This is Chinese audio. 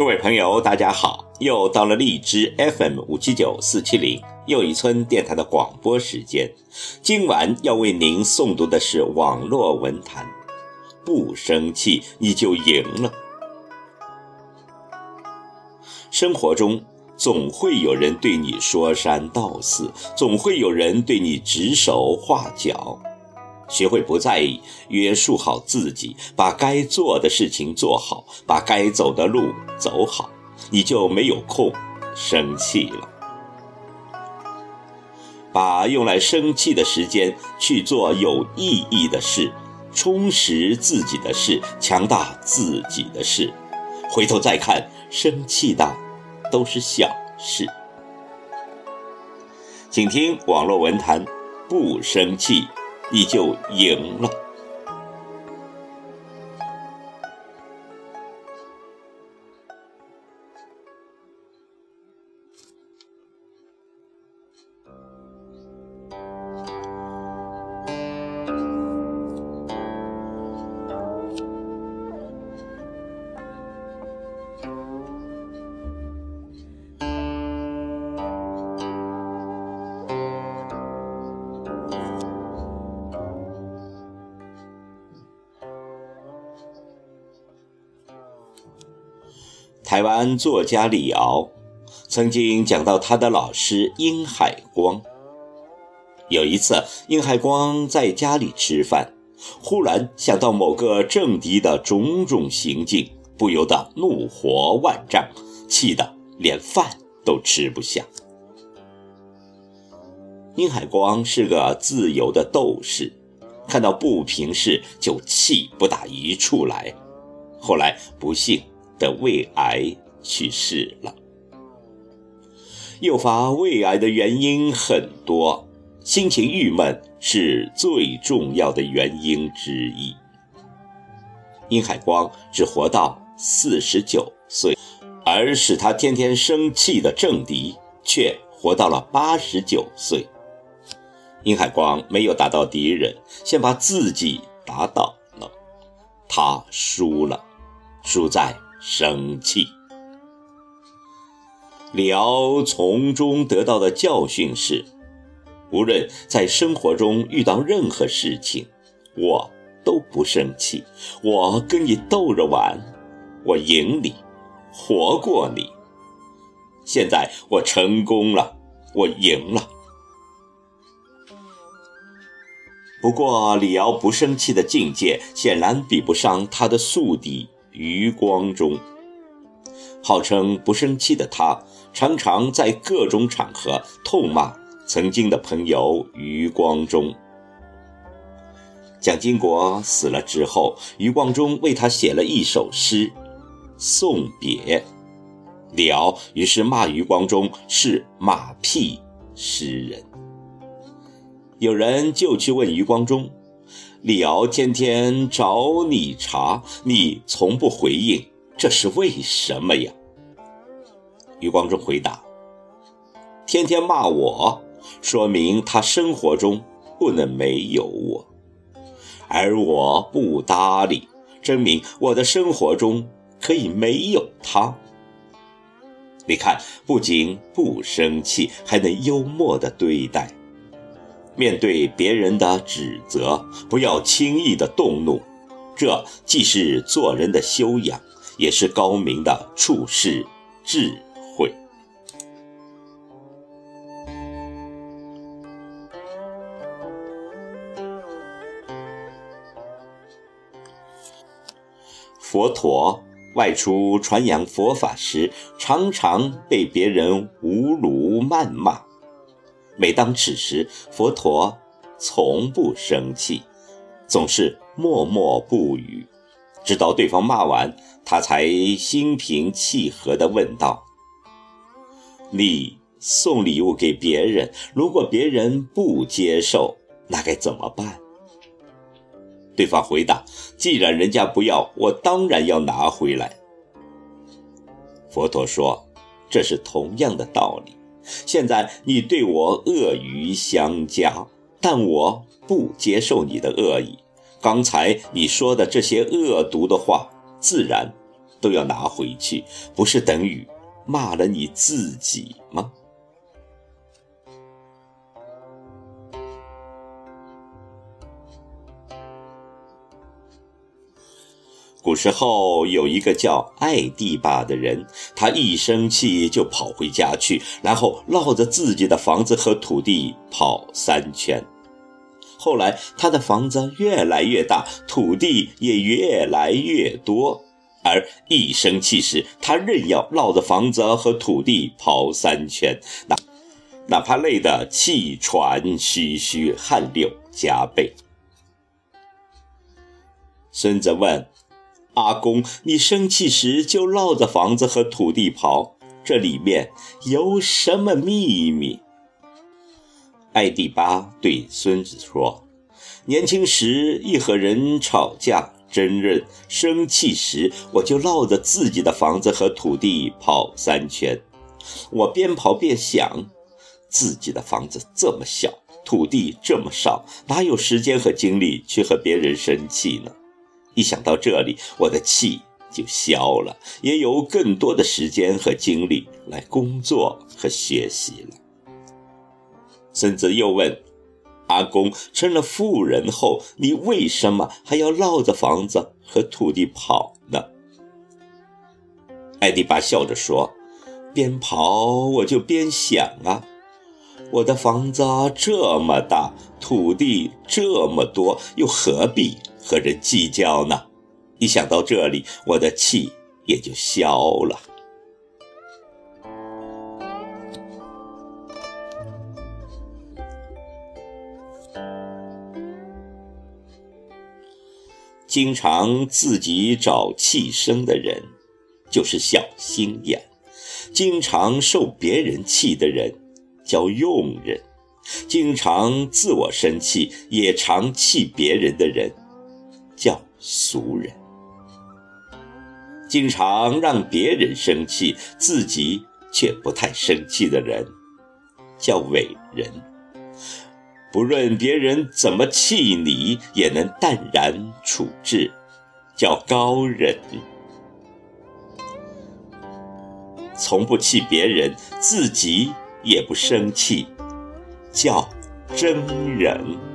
各位朋友，大家好！又到了荔枝 FM 五七九四七零又一村电台的广播时间。今晚要为您诵读的是网络文坛。不生气，你就赢了。生活中总会有人对你说三道四，总会有人对你指手画脚。学会不在意，约束好自己，把该做的事情做好，把该走的路走好，你就没有空生气了。把用来生气的时间去做有意义的事，充实自己的事，强大自己的事。回头再看，生气的都是小事。请听网络文坛，不生气。你就赢了。台湾作家李敖曾经讲到他的老师殷海光。有一次，殷海光在家里吃饭，忽然想到某个政敌的种种行径，不由得怒火万丈，气得连饭都吃不下。殷海光是个自由的斗士，看到不平事就气不打一处来。后来不幸。的胃癌去世了。诱发胃癌的原因很多，心情郁闷是最重要的原因之一。殷海光只活到四十九岁，而使他天天生气的政敌却活到了八十九岁。殷海光没有打到敌人，先把自己打倒了，他输了，输在。生气。李敖从中得到的教训是：无论在生活中遇到任何事情，我都不生气。我跟你斗着玩，我赢你，活过你。现在我成功了，我赢了。不过，李敖不生气的境界显然比不上他的宿敌。余光中，号称不生气的他，常常在各种场合痛骂曾经的朋友余光中。蒋经国死了之后，余光中为他写了一首诗送别。李敖于是骂余光中是马屁诗人。有人就去问余光中。李敖天天找你茬，你从不回应，这是为什么呀？余光中回答：“天天骂我，说明他生活中不能没有我；而我不搭理，证明我的生活中可以没有他。你看，不仅不生气，还能幽默的对待。”面对别人的指责，不要轻易的动怒，这既是做人的修养，也是高明的处世智慧。佛陀外出传扬佛法时，常常被别人侮辱谩骂。每当此时，佛陀从不生气，总是默默不语，直到对方骂完，他才心平气和地问道：“你送礼物给别人，如果别人不接受，那该怎么办？”对方回答：“既然人家不要，我当然要拿回来。”佛陀说：“这是同样的道理。”现在你对我恶语相加，但我不接受你的恶意。刚才你说的这些恶毒的话，自然都要拿回去，不是等于骂了你自己吗？古时候有一个叫艾地巴的人，他一生气就跑回家去，然后绕着自己的房子和土地跑三圈。后来他的房子越来越大，土地也越来越多，而一生气时，他仍要绕着房子和土地跑三圈，哪哪怕累得气喘吁吁，汗流浃背。孙子问。阿公，你生气时就绕着房子和土地跑，这里面有什么秘密？艾蒂巴对孙子说：“年轻时一和人吵架争论，生气时我就绕着自己的房子和土地跑三圈。我边跑边想，自己的房子这么小，土地这么少，哪有时间和精力去和别人生气呢？”一想到这里，我的气就消了，也有更多的时间和精力来工作和学习了。孙子又问：“阿公，成了富人后，你为什么还要绕着房子和土地跑呢？”艾迪巴笑着说：“边跑我就边想啊，我的房子这么大，土地这么多，又何必？”和人计较呢？一想到这里，我的气也就消了。经常自己找气生的人，就是小心眼；经常受别人气的人，叫用人；经常自我生气，也常气别人的人。俗人，经常让别人生气，自己却不太生气的人，叫伟人。不论别人怎么气你，也能淡然处置，叫高人。从不气别人，自己也不生气，叫真人。